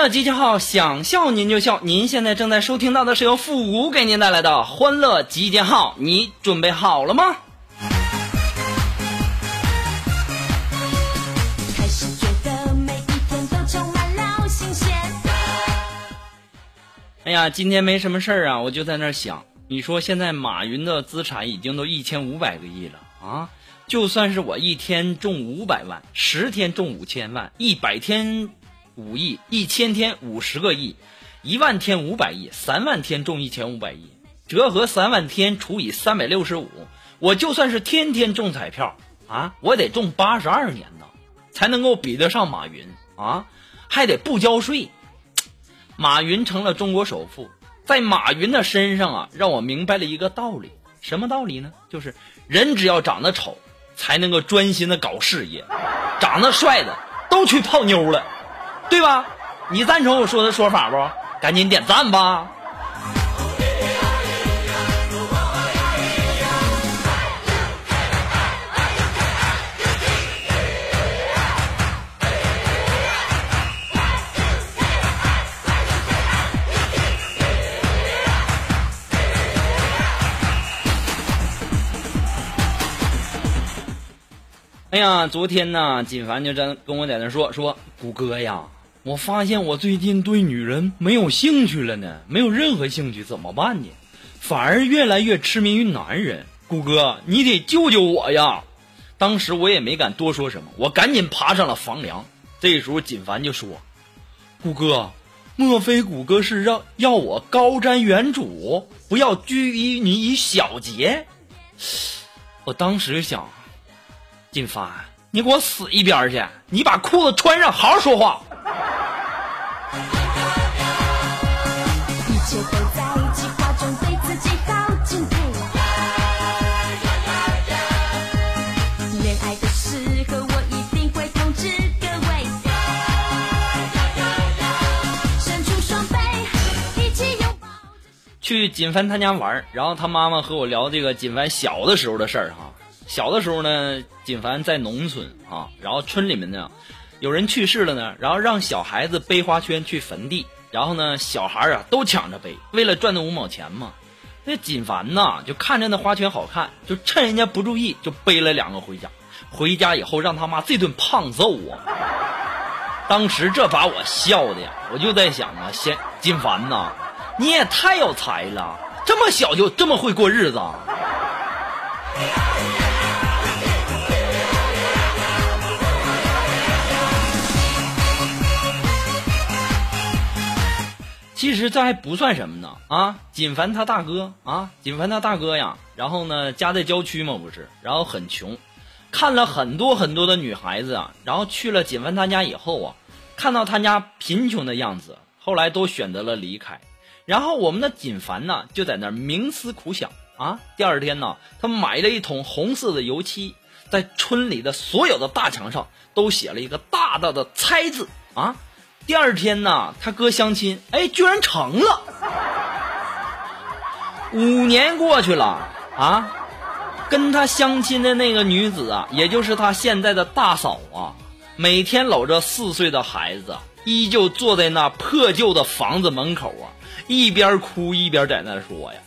乐集结号，想笑您就笑。您现在正在收听到的是由复古给您带来的欢乐集结号，你准备好了吗？开始觉得每一天都充满了新鲜。哎呀，今天没什么事儿啊，我就在那儿想，你说现在马云的资产已经都一千五百个亿了啊，就算是我一天中五百万，十天中五千万，一百天五亿，一千天五十个亿，一万天五百亿，三万天中一千五百亿，折合三万天除以三百六十五，我就算是天天中彩票啊，我得中八十二年呢，才能够比得上马云啊，还得不交税。马云成了中国首富，在马云的身上啊，让我明白了一个道理，什么道理呢？就是人只要长得丑，才能够专心的搞事业，长得帅的都去泡妞了，对吧？你赞成我说的说法不？赶紧点赞吧！哎呀，昨天呢，锦凡就在跟我在那说说，谷歌呀，我发现我最近对女人没有兴趣了呢，没有任何兴趣，怎么办呢？反而越来越痴迷于男人。谷哥，你得救救我呀！当时我也没敢多说什么，我赶紧爬上了房梁。这时候锦凡就说：“谷哥，莫非谷哥是让要我高瞻远瞩，不要拘于你于小节？”我当时就想。锦凡，你给我死一边去！你把裤子穿上，好好说话。一切都在计划中，对自己好敬佩。去锦凡他家玩，然后他妈妈和我聊这个锦凡小的时候的事儿哈。小的时候呢，锦凡在农村啊，然后村里面呢，有人去世了呢，然后让小孩子背花圈去坟地，然后呢，小孩儿啊都抢着背，为了赚那五毛钱嘛。那锦凡呐，就看着那花圈好看，就趁人家不注意，就背了两个回家。回家以后让他妈这顿胖揍啊！当时这把我笑的呀，我就在想啊，先锦凡呐，你也太有才了，这么小就这么会过日子。其实这还不算什么呢啊！锦凡他大哥啊，锦凡他大哥呀，然后呢家在郊区嘛不是，然后很穷，看了很多很多的女孩子啊，然后去了锦凡他家以后啊，看到他家贫穷的样子，后来都选择了离开。然后我们的锦凡呢就在那儿冥思苦想啊，第二天呢他买了一桶红色的油漆，在村里的所有的大墙上都写了一个大大的“猜”字啊。第二天呢，他哥相亲，哎，居然成了。五年过去了啊，跟他相亲的那个女子啊，也就是他现在的大嫂啊，每天搂着四岁的孩子，依旧坐在那破旧的房子门口啊，一边哭一边在那说呀：“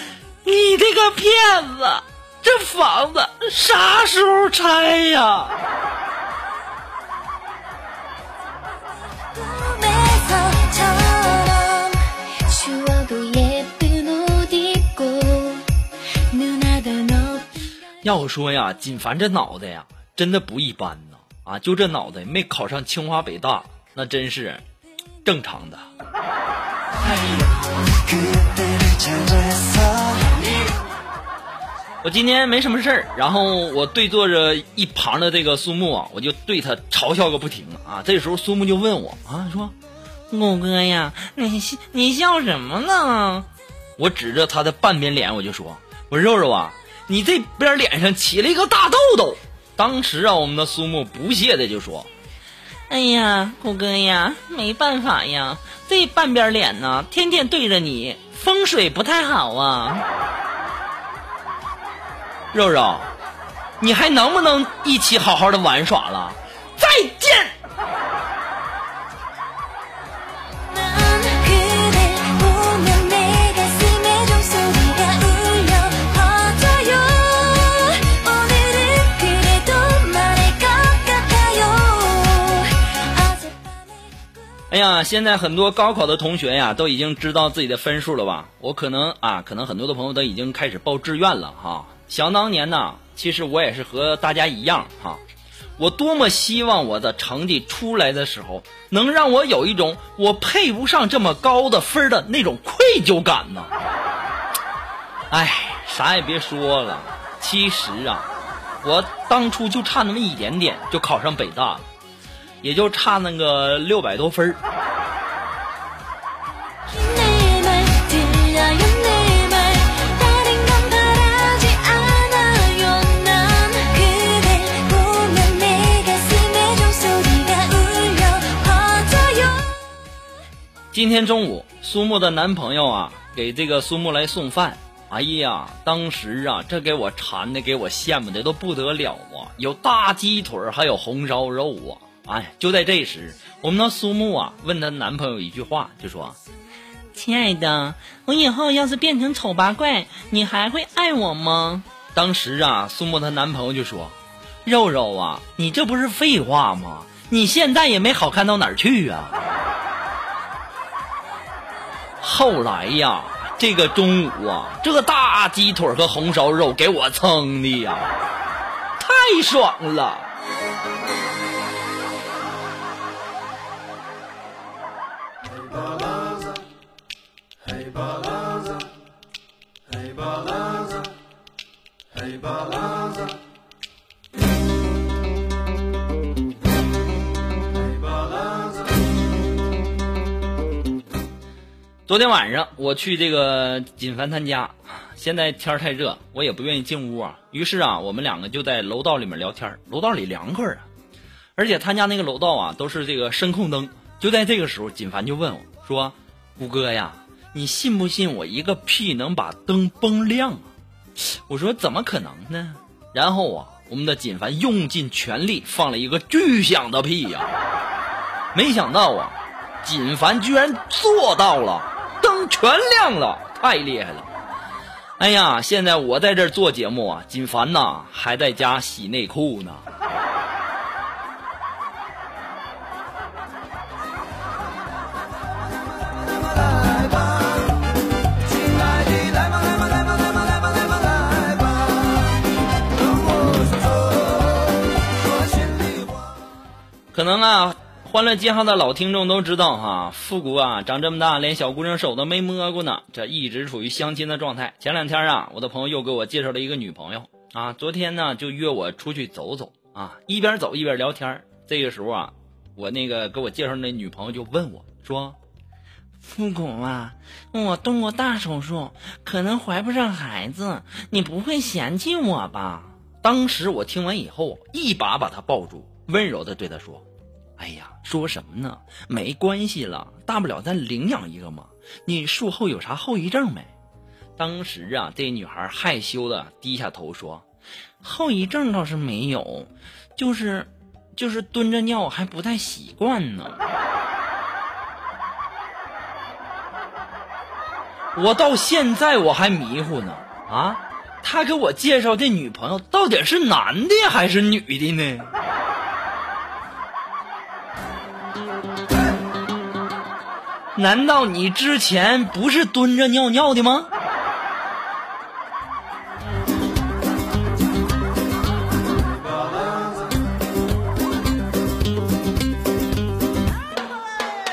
你这个骗子，这房子啥时候拆呀？”要我说呀，锦凡这脑袋呀，真的不一般呐！啊，就这脑袋没考上清华北大，那真是正常的。我今天没什么事儿，然后我对坐着一旁的这个苏木啊，我就对他嘲笑个不停啊。这时候苏木就问我啊，说：“木哥呀，你你笑什么呢？我指着他的半边脸，我就说：“我肉肉啊，你这边脸上起了一个大痘痘。”当时啊，我们的苏木不屑的就说：“哎呀，虎哥呀，没办法呀，这半边脸呢，天天对着你，风水不太好啊。”肉肉，你还能不能一起好好的玩耍了？再见。哎呀，现在很多高考的同学呀，都已经知道自己的分数了吧？我可能啊，可能很多的朋友都已经开始报志愿了哈。想当年呢，其实我也是和大家一样哈，我多么希望我的成绩出来的时候，能让我有一种我配不上这么高的分的那种愧疚感呢。哎，啥也别说了，其实啊，我当初就差那么一点点就考上北大了。也就差那个六百多分儿。今天中午，苏木的男朋友啊，给这个苏木来送饭。哎呀，当时啊，这给我馋的，给我羡慕的都不得了啊！有大鸡腿，还有红烧肉啊。哎，就在这时，我们的苏木啊，问她男朋友一句话，就说：“亲爱的，我以后要是变成丑八怪，你还会爱我吗？”当时啊，苏木她男朋友就说：“肉肉啊，你这不是废话吗？你现在也没好看到哪儿去啊！” 后来呀，这个中午啊，这个大鸡腿和红烧肉给我撑的呀，太爽了。昨天晚上我去这个锦凡他家，现在天太热，我也不愿意进屋啊。于是啊，我们两个就在楼道里面聊天，楼道里凉快啊，而且他家那个楼道啊都是这个声控灯。就在这个时候，锦凡就问我说：“五哥呀，你信不信我一个屁能把灯崩亮啊？”我说：“怎么可能呢？”然后啊，我们的锦凡用尽全力放了一个巨响的屁呀、没想到啊，锦凡居然做到了，灯全亮了，太厉害了！哎呀，现在我在这儿做节目啊，锦凡呐还在家洗内裤呢。可能啊，欢乐街上的老听众都知道哈，复古啊长这么大，连小姑娘手都没摸过呢，这一直处于相亲的状态。前两天啊，我的朋友又给我介绍了一个女朋友啊，昨天呢就约我出去走走啊，一边走一边聊天。这个时候啊，我那个给我介绍那女朋友就问我说：“复古啊，我动过大手术，可能怀不上孩子，你不会嫌弃我吧？”当时我听完以后，一把把她抱住，温柔的对她说：“哎呀，说什么呢？没关系了，大不了咱领养一个嘛。你术后有啥后遗症没？”当时啊，这女孩害羞的低下头说：“后遗症倒是没有，就是就是蹲着尿还不太习惯呢。”我到现在我还迷糊呢啊！他给我介绍这女朋友到底是男的还是女的呢？难道你之前不是蹲着尿尿的吗？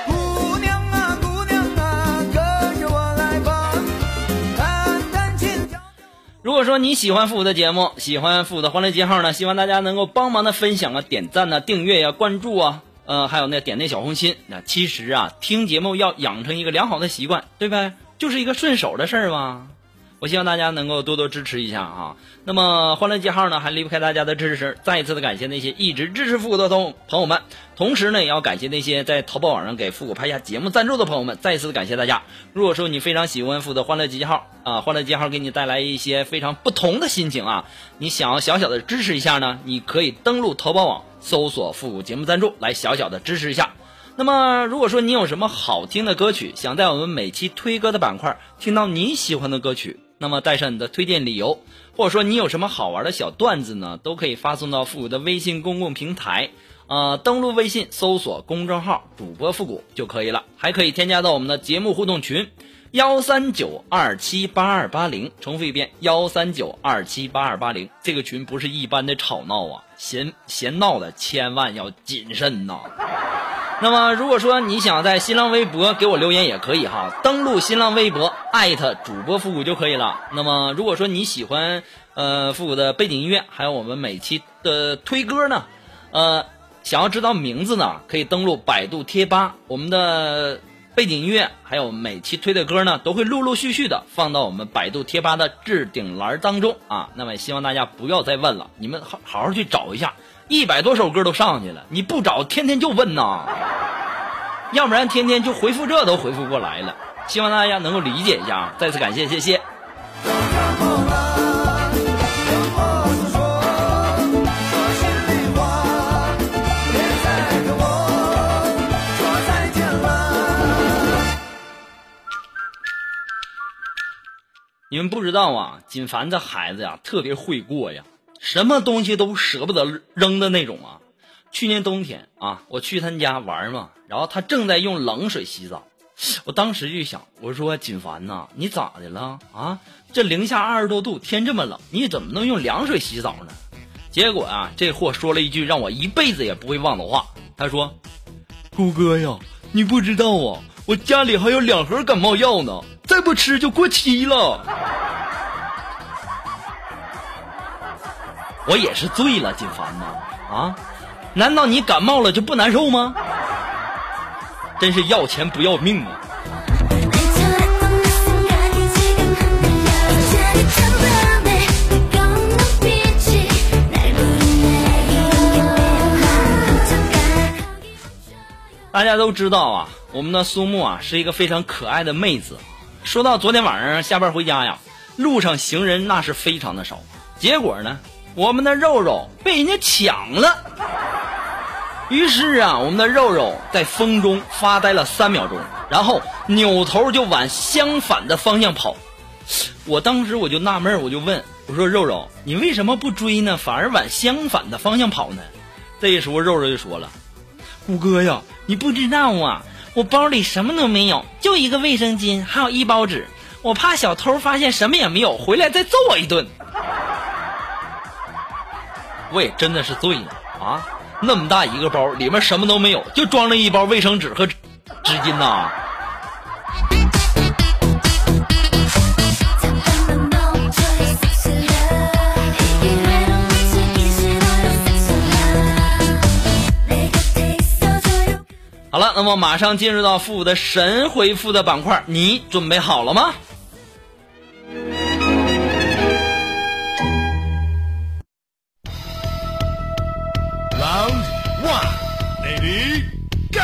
姑娘啊，姑娘啊，跟着我来吧，如果说你喜欢复古的节目，喜欢复古的欢乐街号呢，希望大家能够帮忙的分享啊、点赞啊、订阅呀、关注啊。嗯，还有那点那小红心。那其实啊，听节目要养成一个良好的习惯，对呗？就是一个顺手的事儿嘛。我希望大家能够多多支持一下啊。那么欢乐记号呢，还离不开大家的支持。再一次的感谢那些一直支持复古的同朋友们，同时呢，也要感谢那些在淘宝网上给复古拍下节目赞助的朋友们。再一次的感谢大家。如果说你非常喜欢复古的欢乐记号啊，欢乐记号给你带来一些非常不同的心情啊，你想要小小的支持一下呢，你可以登录淘宝网搜索复古节目赞助来小小的支持一下。那么，如果说你有什么好听的歌曲，想在我们每期推歌的板块听到你喜欢的歌曲，那么带上你的推荐理由，或者说你有什么好玩的小段子呢，都可以发送到富有的微信公共平台，呃，登录微信搜索公众号主播复古就可以了，还可以添加到我们的节目互动群幺三九二七八二八零，重复一遍幺三九二七八二八零，这个群不是一般的吵闹啊，闲闲闹的千万要谨慎呐。那么，如果说你想在新浪微博给我留言也可以哈，登录新浪微博艾特主播复古就可以了。那么，如果说你喜欢呃复古的背景音乐，还有我们每期的推歌呢，呃，想要知道名字呢，可以登录百度贴吧，我们的背景音乐还有每期推的歌呢，都会陆陆续续的放到我们百度贴吧的置顶栏当中啊。那么，希望大家不要再问了，你们好好好去找一下。一百多首歌都上去了，你不找，天天就问呐，要不然天天就回复这都回复不过来了。希望大家能够理解一下啊！再次感谢，谢谢。你们不知道啊，锦凡这孩子呀，特别会过呀，什么东西都舍不得扔的那种啊。去年冬天啊，我去他家玩嘛，然后他正在用冷水洗澡，我当时就想，我说锦凡呐，你咋的了啊？这零下二十多度，天这么冷，你怎么能用凉水洗澡呢？结果啊，这货说了一句让我一辈子也不会忘的话，他说：“虎哥呀，你不知道啊，我家里还有两盒感冒药呢，再不吃就过期了。我也是醉了，锦凡呐，啊，难道你感冒了就不难受吗？真是要钱不要命啊！大家都知道啊，我们的苏木啊是一个非常可爱的妹子。说到昨天晚上下班回家呀，路上行人那是非常的少，结果呢，我们的肉肉被人家抢了。于是啊，我们的肉肉在风中发呆了三秒钟，然后扭头就往相反的方向跑。我当时我就纳闷，我就问我说：“肉肉，你为什么不追呢？反而往相反的方向跑呢？”这时候肉肉就说了：“虎哥呀，你不知道啊，我包里什么都没有，就一个卫生巾，还有一包纸。我怕小偷发现什么也没有，回来再揍我一顿。我也真的是醉了啊！那么大一个包，里面什么都没有，就装了一包卫生纸和纸巾呐、好了，那么马上进入到复古的神回复的板块，你准备好了吗？Round one, ready, go！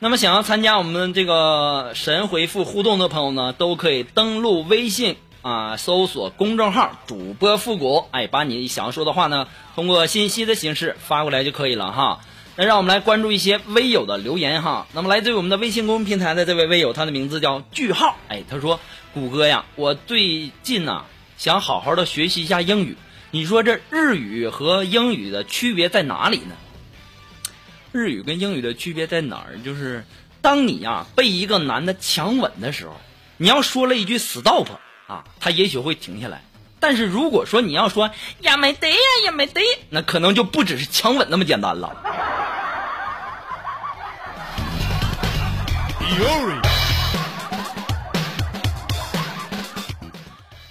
那么想要参加我们这个神回复互动的朋友呢，都可以登录微信啊，搜索公众号主播复古，哎，把你想说的话呢，通过信息的形式发过来就可以了哈。那让我们来关注一些微友的留言哈。那么来自于我们的微信公众平台的这位微友，他的名字叫句号，哎，他说：“谷歌呀，我最近呐、想好好的学习一下英语，你说这日语和英语的区别在哪里呢？”日语跟英语的区别在哪儿？就是当你呀、被一个男的强吻的时候，你要说了一句 stop 啊，他也许会停下来。但是如果说你要说呀没得呀也没得，那可能就不只是强吻那么简单了。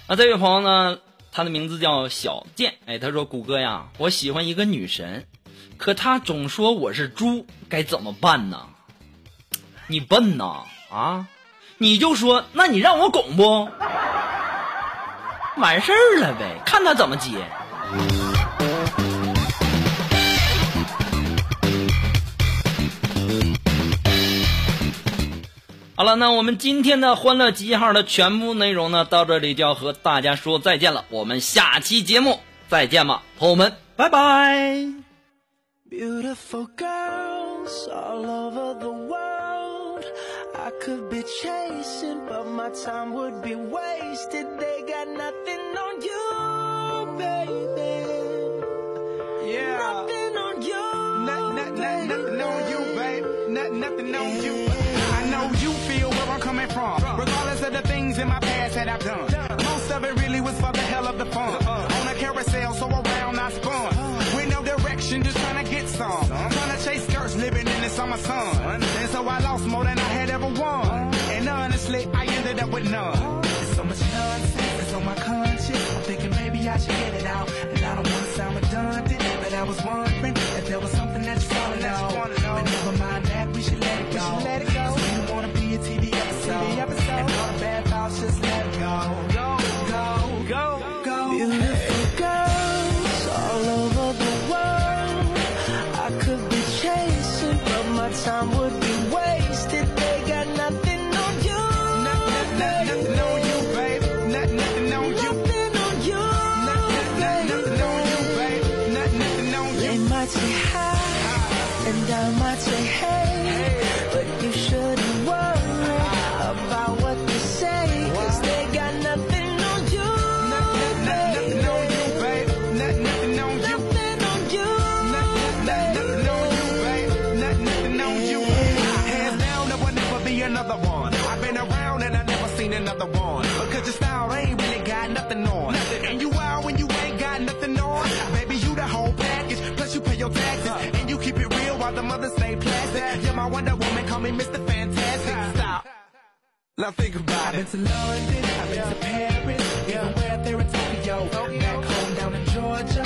那这位朋友呢，他的名字叫小健。哎，他说：“谷歌呀，我喜欢一个女神，可她总说我是猪，该怎么办呢？”你笨呐啊！你就说，那你让我拱不？完事儿了呗，看他怎么接。好了，那我们今天的欢乐集结号的全部内容呢，到这里就要和大家说再见了。我们下期节目再见吧，朋友们，拜拜。Beautiful girls all over the world. I could be chasing, but my time would be wasted. They got nothing on you, baby. Yeah. Nothing on you. Not, not, not, nothing on you, babe. Not, nothing on you. I know you feel where I'm coming from. Regardless of the things in my past that I've done. Most of it really was for the hell of the fun. On a carousel, so around I spun. With no direction, just trying to get some. Skirts, living in the. And so I lost more than I had ever won. And honestly, I ended up with none. There's so much nonsense that's on my conscience. I'm thinking maybe I should get it out. And I don't want to sound redundant, but I was wondering might say hi, and I might say hey, Mr. Fantastic. Stop. Now think about it. I've been to London, I've been to Paris, even where there in Tokyo. Back home down in Georgia,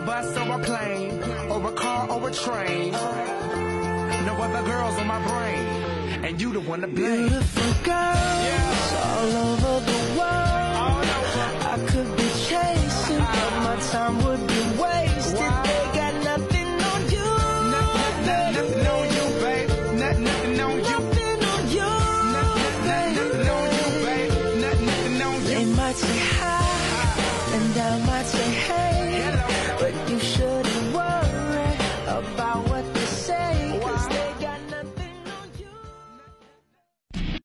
a bus or a plane, or a car or a train. No other girls on my brain, and you the one to blame. Beautiful girls all over